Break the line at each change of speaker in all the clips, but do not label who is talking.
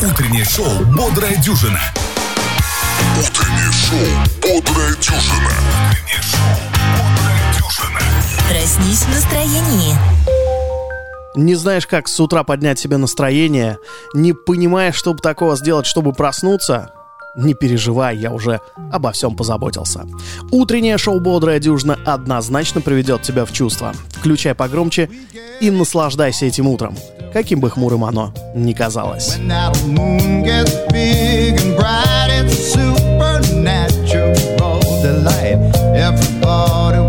Утреннее шоу «Бодрая дюжина». Утреннее шоу «Бодрая дюжина». Утреннее шоу «Бодрая дюжина».
Проснись в настроении.
Не знаешь, как с утра поднять себе настроение, не понимаешь, что бы такого сделать, чтобы проснуться, не переживай, я уже обо всем позаботился. Утреннее шоу «Бодрая дюжина» однозначно приведет тебя в чувство. Включай погромче и наслаждайся этим утром, каким бы хмурым оно ни казалось.
Everybody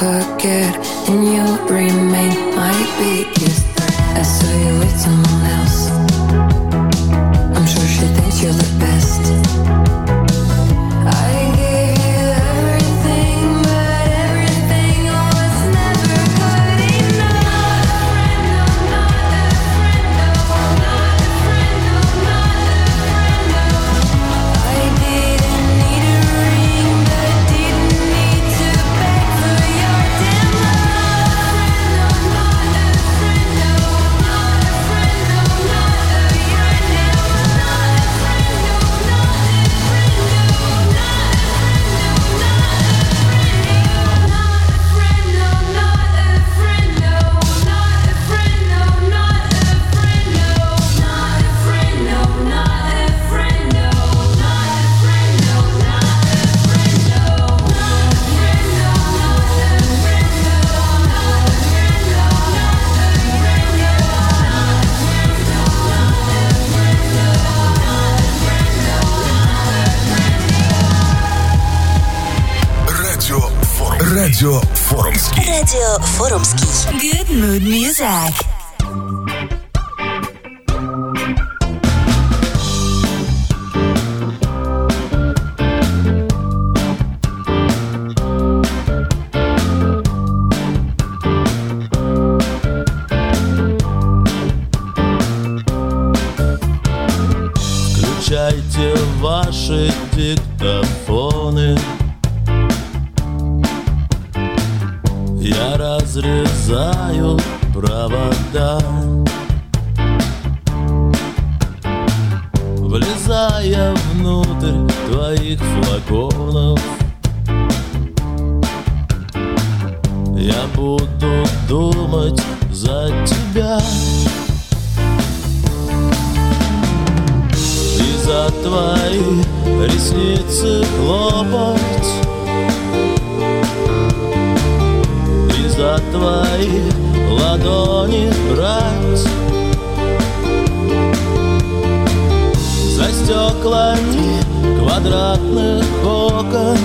forget, and you
Радио Форумский.
Радио Форумский. Good mood music.
Ладони брать. За стеклами квадратных окон.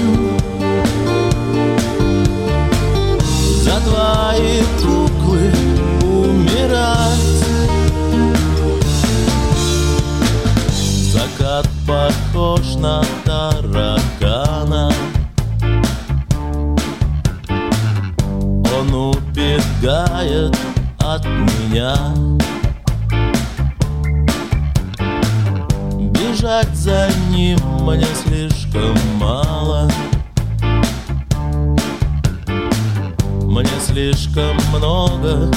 За твои куклы умирать. Закат похож на таракана. Он убегает меня. Бежать за ним мне слишком мало. Мне слишком много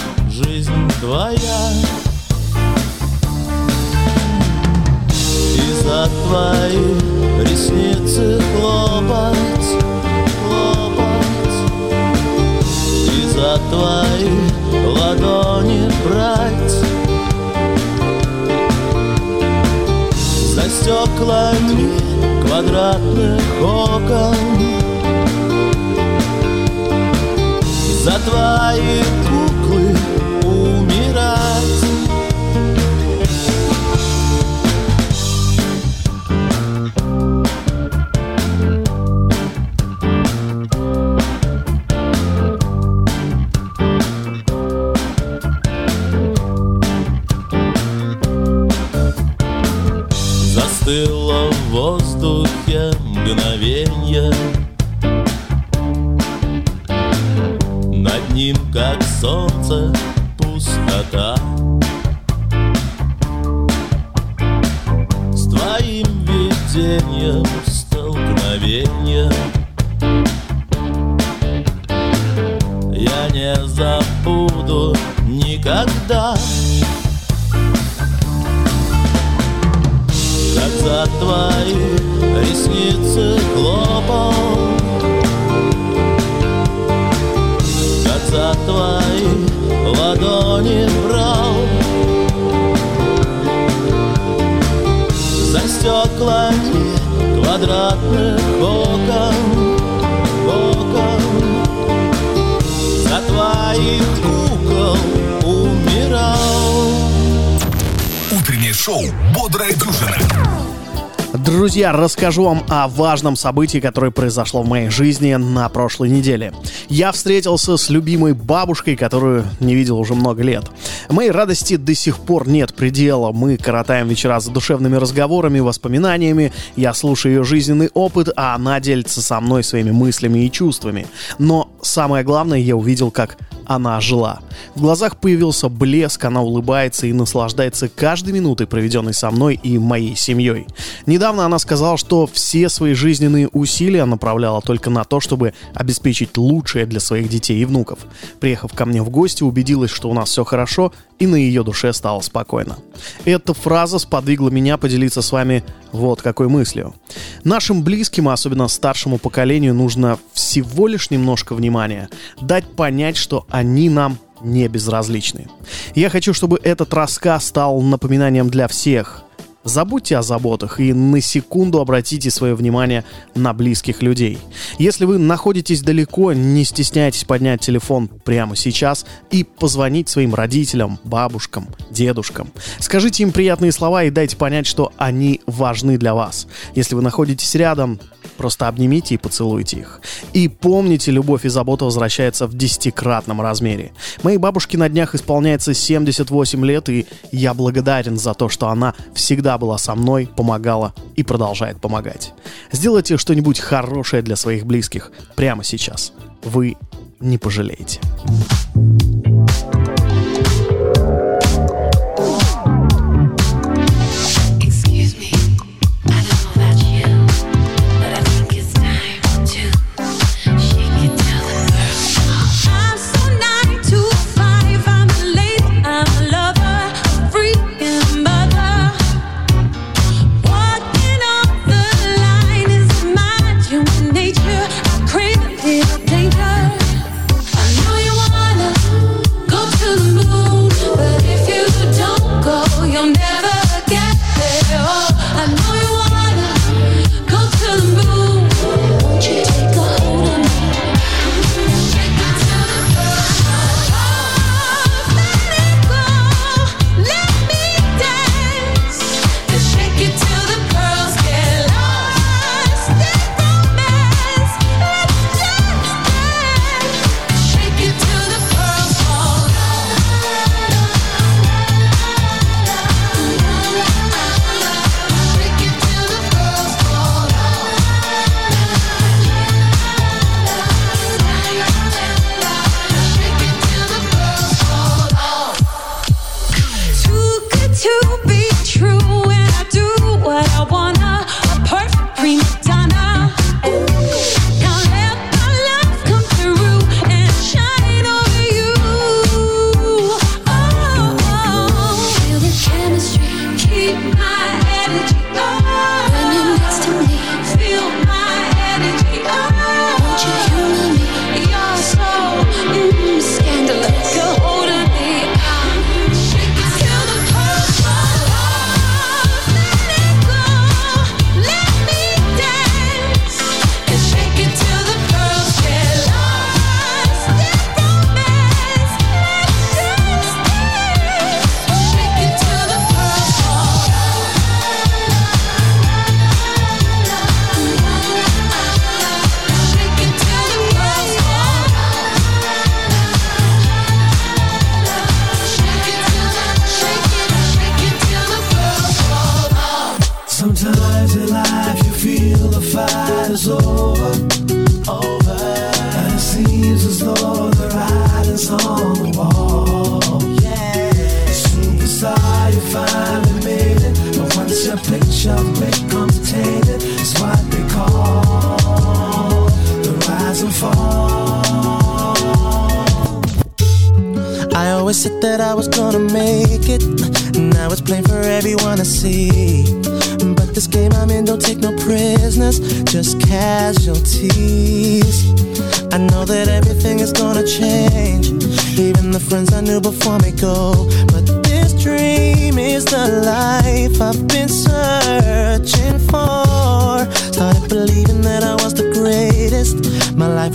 квадратных окон Окон За твоих кукол умирал
Утреннее шоу «Бодрая дюжина».
Друзья, расскажу вам о важном событии, которое произошло в моей жизни на прошлой неделе. Я встретился с любимой бабушкой, которую не видел уже много лет. Моей радости до сих пор нет предела. Мы коротаем вечера за душевными разговорами, воспоминаниями. Я слушаю ее жизненный опыт, а она делится со мной своими мыслями и чувствами. Но самое главное, я увидел, как она жила. В глазах появился блеск, она улыбается и наслаждается каждой минутой, проведенной со мной и моей семьей. Недавно она сказала, что все свои жизненные усилия направляла только на то, чтобы обеспечить лучшее для своих детей и внуков. Приехав ко мне в гости, убедилась, что у нас все хорошо, и на ее душе стало спокойно. Эта фраза сподвигла меня поделиться с вами вот какой мыслью. Нашим близким, особенно старшему поколению, нужно всего лишь немножко внимания, дать понять, что они нам не безразличны. Я хочу, чтобы этот рассказ стал напоминанием для всех. Забудьте о заботах и на секунду обратите свое внимание на близких людей. Если вы находитесь далеко, не стесняйтесь поднять телефон прямо сейчас и позвонить своим родителям, бабушкам, дедушкам. Скажите им приятные слова и дайте понять, что они важны для вас. Если вы находитесь рядом,
Просто обнимите и поцелуйте их. И помните, любовь и забота возвращается в десятикратном размере. Моей бабушке на днях исполняется 78 лет, и я благодарен за то, что она всегда была со мной, помогала и продолжает помогать. Сделайте что-нибудь хорошее для своих близких прямо сейчас. Вы не пожалеете.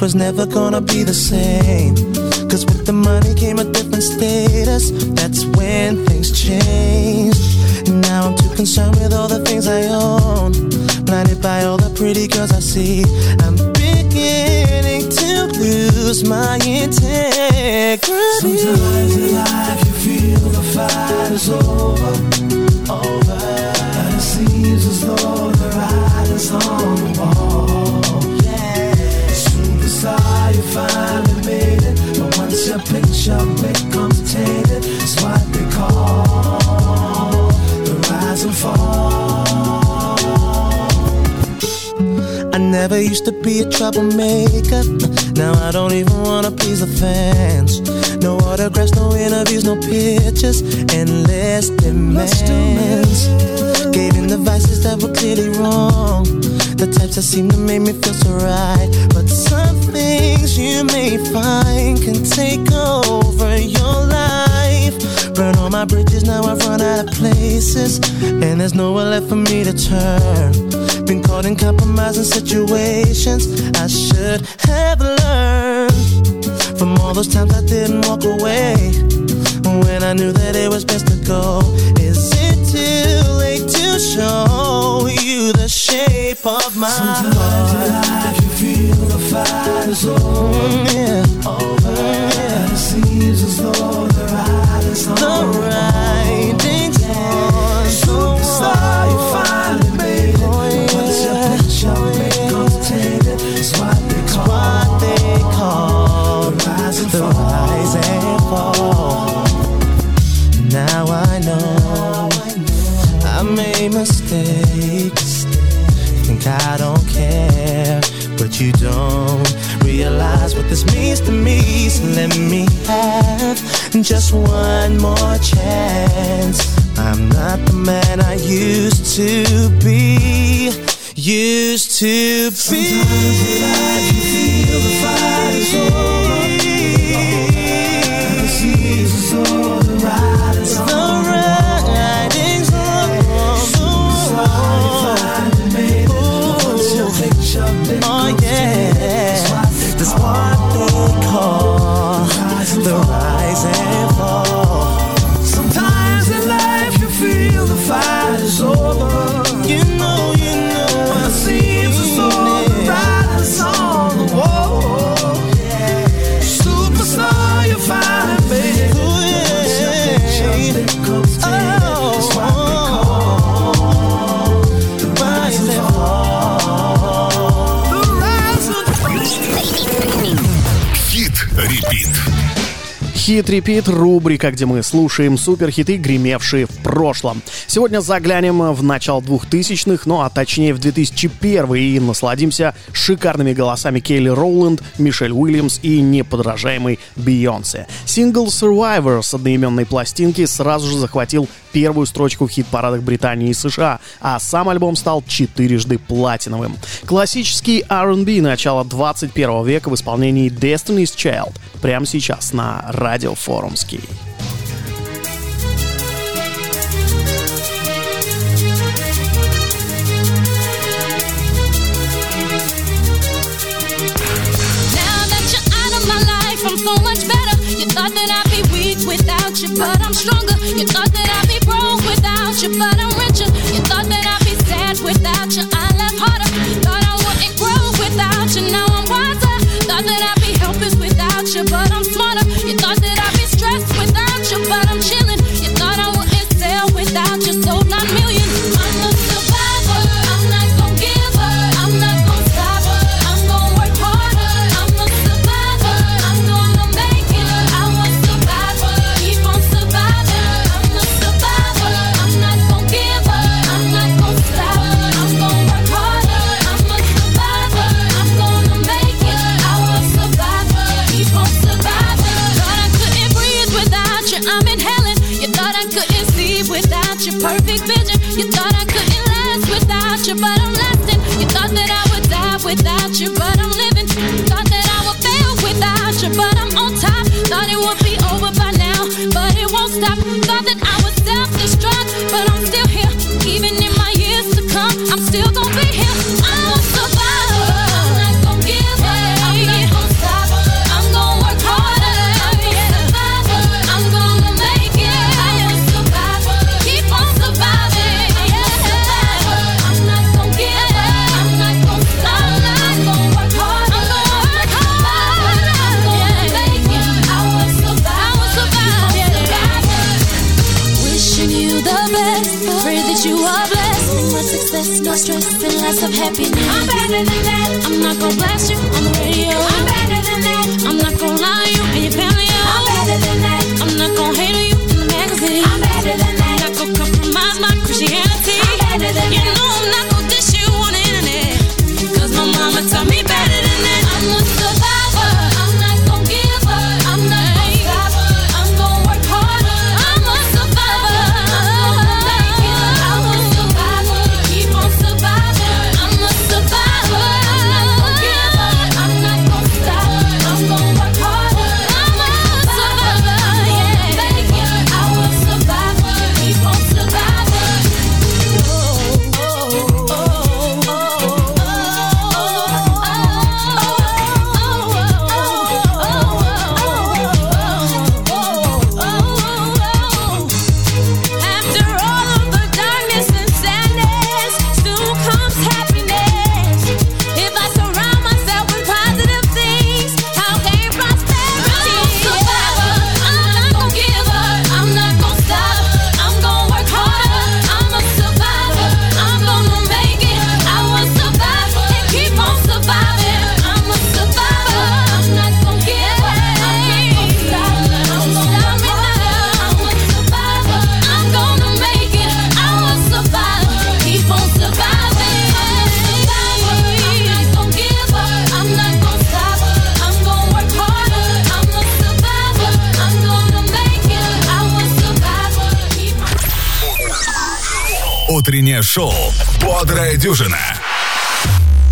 Was never gonna be the same. Cause with the money came a different status. That's when things changed. Now I'm too concerned with all the things I own. Blinded by all the pretty girls I see. I'm beginning to lose my integrity.
Sometimes in life you feel the fight is over. Over. And it seems as though the ride is on finally made it. But once your picture becomes tainted, it's what they call the rise and fall.
I never used to be a troublemaker. Now I don't even wanna please the fans. No autographs, no interviews, no pictures, endless demands. Gave in the vices that were clearly wrong. The types that seem to make me feel so right. But things you may find can take over your life. Burn all my bridges, now I've run out of places. And there's nowhere left for me to turn. Been caught in compromising situations. I should have learned from all those times I didn't walk away. When I knew that it was best to go. Is it too late to show you the shape of my
Sometimes
heart?
fight is over. Mm, yeah. Over.
Yeah. It seems as though the ride is on. The ride.
But you don't realize what this means to me. So let me have just one more chance. I'm not the man I used to be. Used to be.
Sometimes feel the fire.
Хит Репит,
рубрика, где мы слушаем суперхиты, гремевшие в прошлом. Сегодня заглянем в начало 2000-х, ну а точнее в 2001 и насладимся шикарными голосами Келли Роуленд, Мишель Уильямс и неподражаемой Бейонсе. Сингл Survivor с одноименной пластинки сразу же захватил первую строчку в хит-парадах Британии и США, а сам альбом стал четырежды платиновым. Классический R&B начала 21 века в исполнении Destiny's Child прямо сейчас на
радиофорумский. but I'm stronger. You thought that I'd be broke without you, but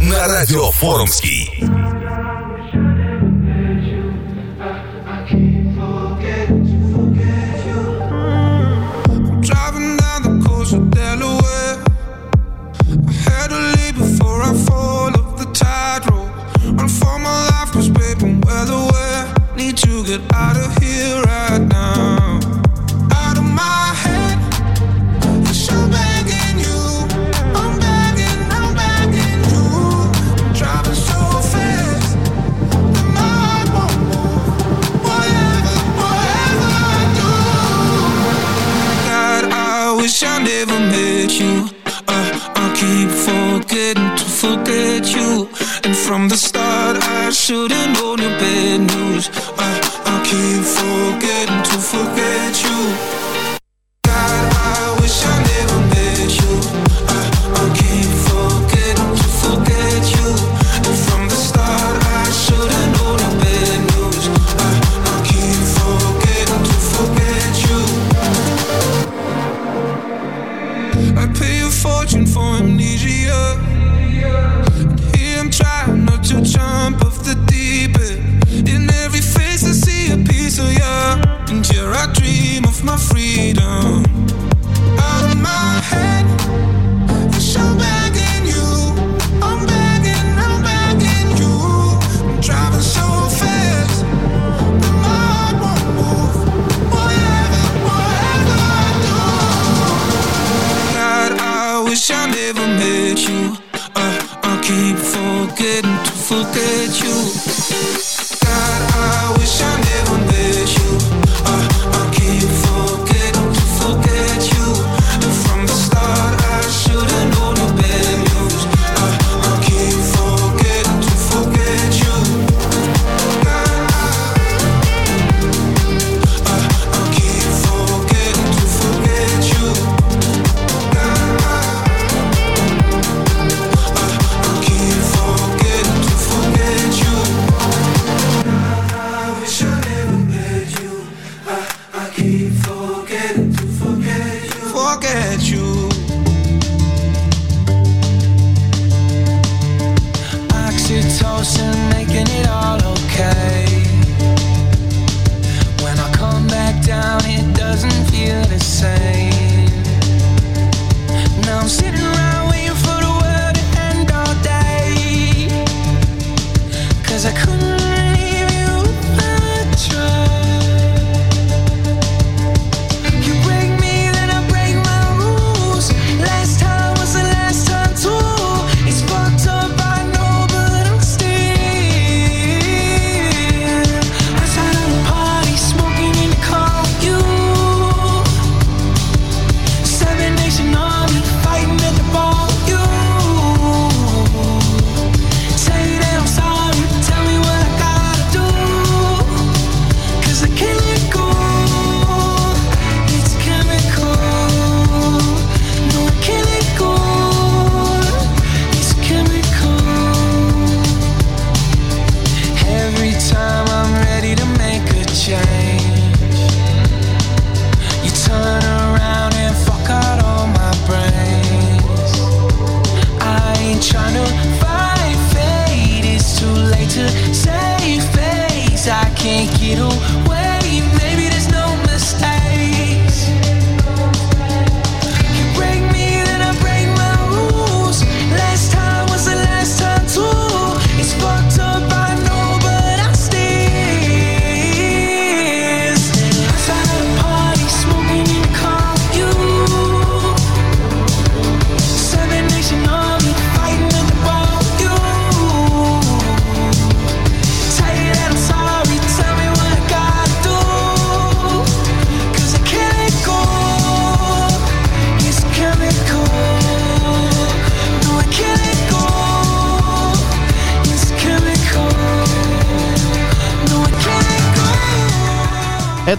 на радио Форумский.
Get out of forget you. And from the start, I should've known your bad news. I, I keep.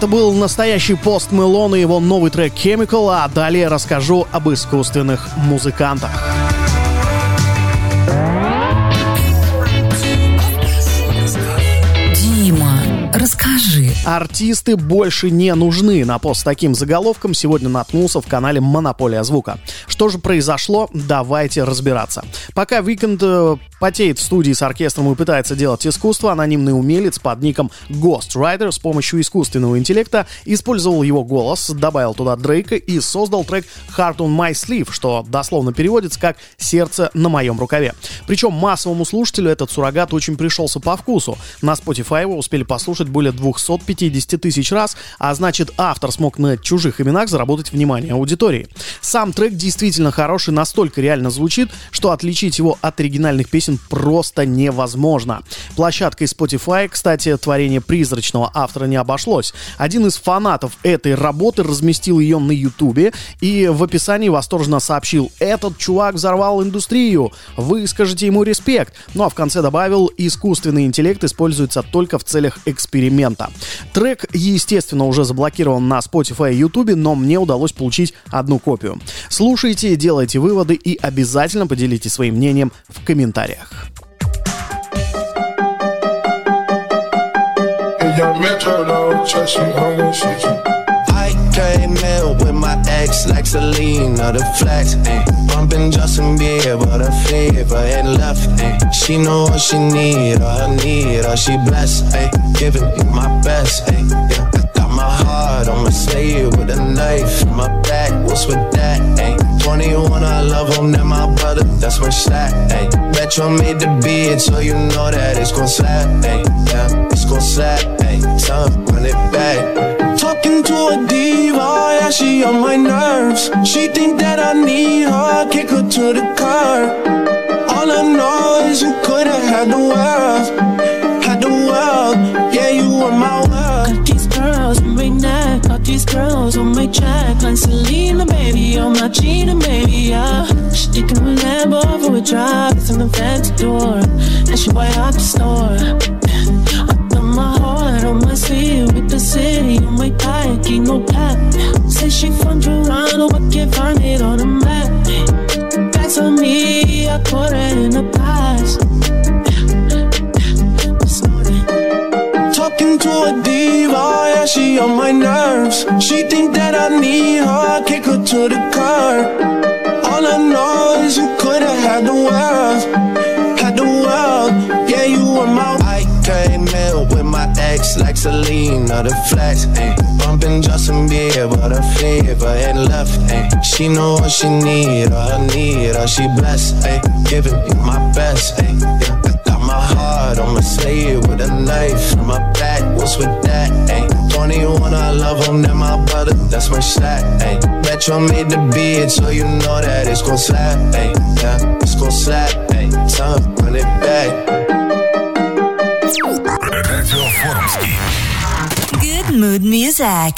Это был настоящий Пост Мэлоун и его новый трек Chemical, а далее расскажу об искусственных музыкантах. Артисты больше не нужны. На пост с таким заголовком сегодня наткнулся в канале «Монополия звука». Что же произошло? Давайте разбираться. Пока Викенд э, потеет в студии с оркестром и пытается делать искусство, анонимный умелец под ником Ghostwriter с помощью искусственного интеллекта использовал его голос, добавил туда Дрейка и создал трек Heart on My Sleeve, что дословно переводится как «сердце на моем рукаве». Причем массовому слушателю этот суррогат очень пришелся по вкусу. На Spotify его успели послушать более 250 50 тысяч раз, а значит автор смог на чужих именах заработать внимание аудитории. Сам трек действительно хороший, настолько реально звучит, что отличить его от оригинальных песен просто невозможно. Площадкой Spotify, кстати, творение призрачного автора не обошлось. Один из фанатов этой работы разместил ее на ютубе и в описании восторженно сообщил «Этот чувак взорвал индустрию, вы скажете ему респект». Ну а в конце добавил «Искусственный интеллект используется только в целях эксперимента». Трек, естественно, уже заблокирован на Spotify и YouTube, но мне удалось получить одну копию. Слушайте, делайте выводы и обязательно поделитесь своим мнением в комментариях.
I came in with my ex like Selena, the flex, ayy. Bumping Justin Bieber, the fever ain't left, ayy. She know what she need, all I need, all she blessed, ayy. Giving me my best, ayy. Yeah, I got my heart on my sleeve with a knife in my back. What's with that, ayy? 21, I love him, that my brother, that's my shot, ayy. Metro made the beat, so you know that it's gon' slap, ayy. Yeah, it's gon' slap. Time, run it back. Talking to a diva, yeah, she on my nerves. She think that I need her, kick her to the curb. All I know is you could've had the world, had the world. Yeah, you were my world.
Got these girls on my neck, got these girls on my check. Like Selena, baby, I'm not cheating, baby, yeah. She taking a Lambo for a drive, it's in the fancy door. And she buy out the store. Got my heart on my with the city on my back, ain't no cap. Say she from Toronto, I can't find it on the map. That's on me, I put it in the past.
Talking to a diva, yeah, she on my nerves. She think that I need her, I kick her to the Selena, the flex, ayy. Bumping Justin Bieber, the fever ain't left, ayy. She know what she need, all I need, all she blessed, ayy. Giving me my best, ayy. Yeah, I got my heart on my sleeve with a knife in my back. What's with that, ayy? 21, I love him, that my brother, that's my shot, ayy. Metro made the beat, so you know that it's gon' slap, ayy. Yeah, it's gon' slap, ayy. Time, run it back.
Радио Форумский.
Good mood music.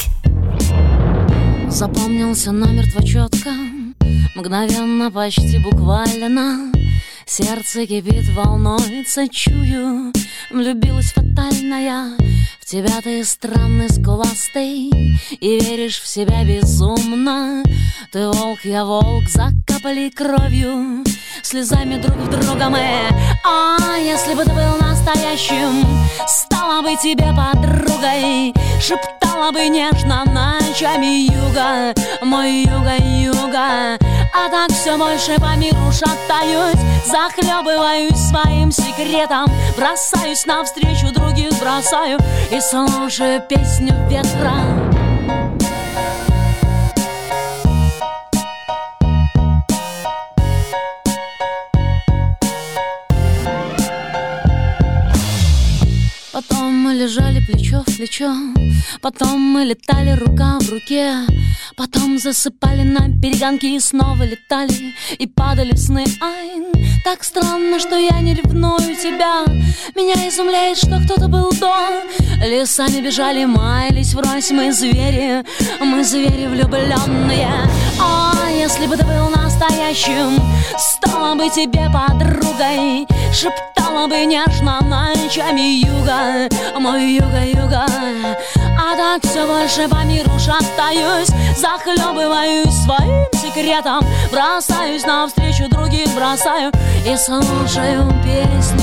Запомнился намертво четко Мгновенно, почти буквально. Сердце кипит, волнуется, чую Влюбилась фатально я В тебя ты странный, скуластый И веришь в себя безумно. Ты волк, я волк, закапали кровью Слезами друг в друга мы. А если бы ты был настоящим Стала бы тебе подругой Шептала бы нежно ночами юга Мой юга, юга. А так все больше по миру шатаюсь Захлебываюсь своим секретом Бросаюсь навстречу других бросаю И слушаю песню ветра лежали плечо в плечо Потом мы летали рука в руке Потом засыпали на перегонки И снова летали и падали в сны. Ай, так странно, что я не ревную тебя. Меня изумляет, что кто-то был до. Лесами бежали, маялись врозь Мы звери, мы звери влюбленные. А если бы ты был настоящим Стала бы тебе подругой Шептала бы нежно ночами юга. Мой юга-юга А так все больше по миру шатаюсь Захлебываюсь своим секретом Бросаюсь навстречу других бросаю И слушаю песню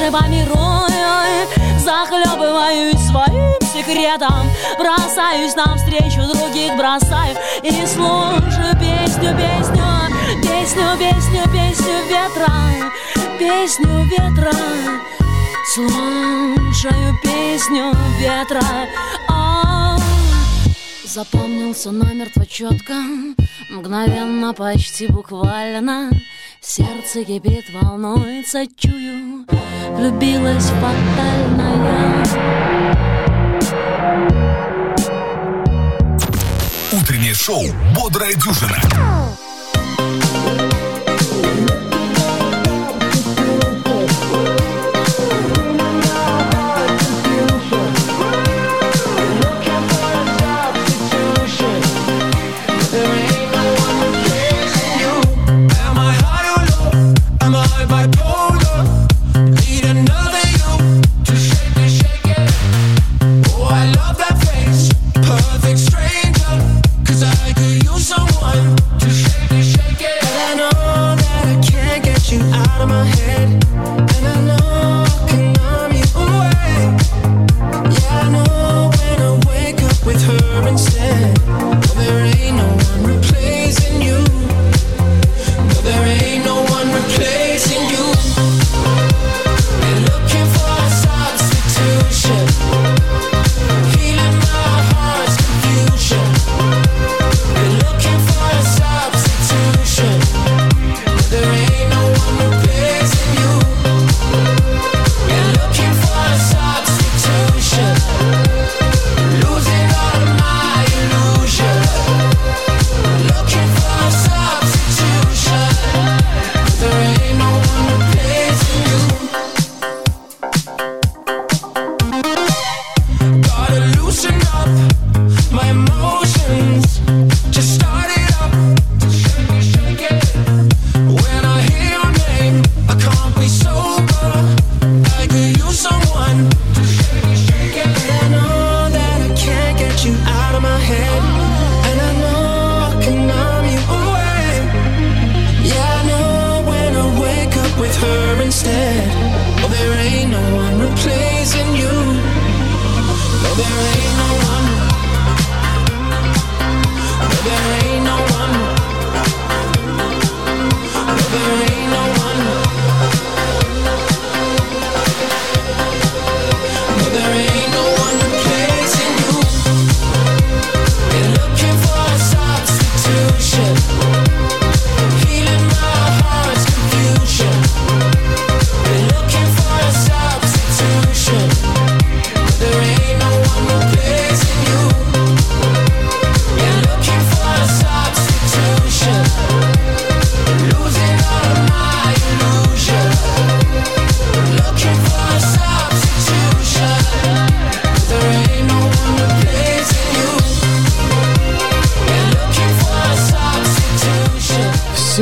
все больше по миру Захлебываюсь своим секретом. Бросаюсь навстречу других бросаю И слушаю песню, песню Песню, песню, песню ветра Песню ветра. Слушаю песню ветра. А, Запомнился намертво четко Мгновенно, почти буквально. Сердце кипит, волнуется, чую Влюбилась фатальная
Утреннее шоу «Бодрая дюжина».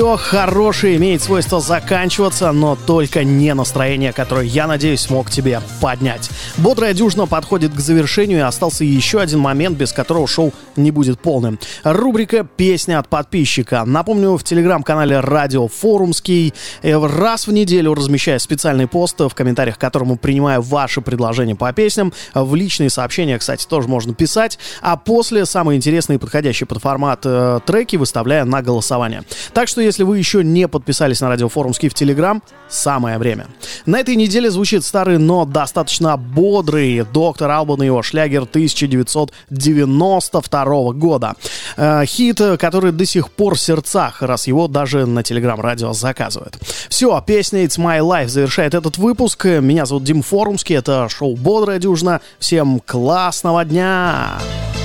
Все хорошее имеет свойство заканчиваться, но только не настроение, которое, я надеюсь, смог тебе поднять. Бодрая дюжина подходит к завершению, и остался еще один момент, без которого шоу не будет полным. Рубрика «Песня от подписчика». Напомню, в телеграм-канале «Радио Форумский» э, раз в неделю размещаю специальный пост, в комментариях к которому принимаю ваши предложения по песням. В личные сообщения, кстати, тоже можно писать. А после самые интересные и подходящие под формат э, треки выставляю на голосование. Так что, если вы еще не подписались на Радио Форумский в Телеграм, самое время. На этой неделе звучит старый, но достаточно бодрый доктор Албан и его шлягер 1992 года. Э, хит, который до сих пор в сердцах, раз его даже на Телеграм-радио заказывают. Все, песня It's My Life завершает этот выпуск. Меня зовут Дим Форумский, это шоу «Бодрая дюжина». Всем классного дня!
It's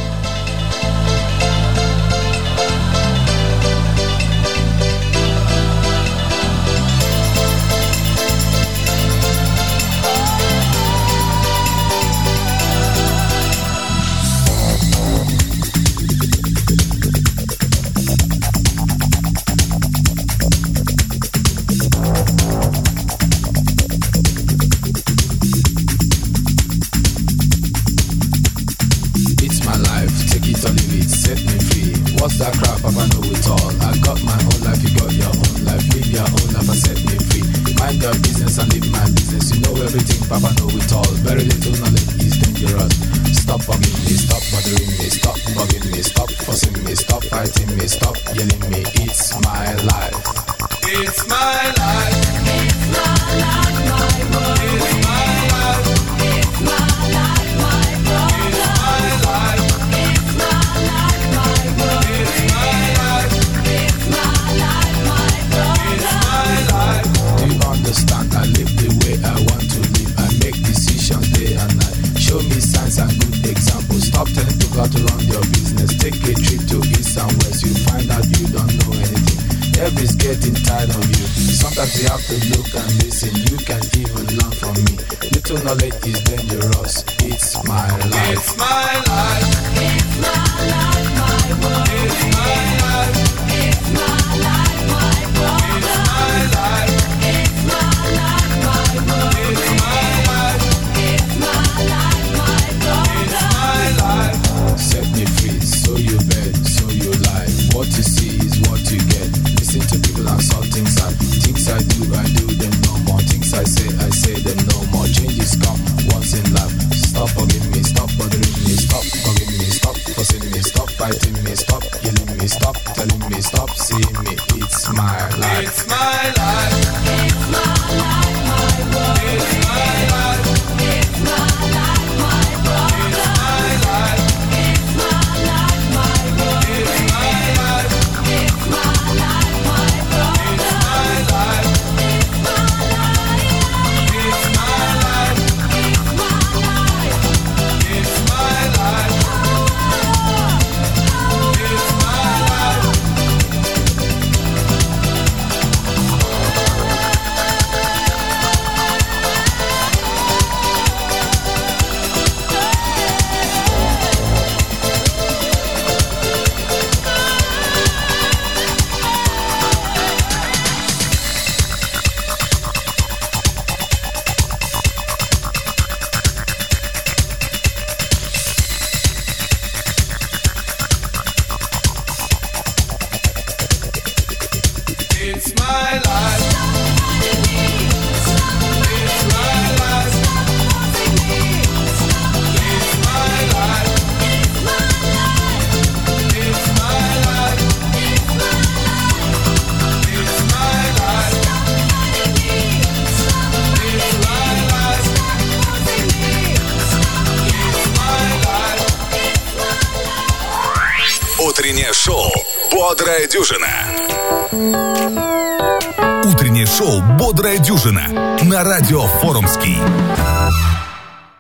on your business. Take a trip to east and west, you find out you don't know anything. Every's getting tired of you. Sometimes you have to look and listen. You can even learn from me. Little knowledge is dangerous. It's my life.
It's my life. It's my life, my world. It's my life.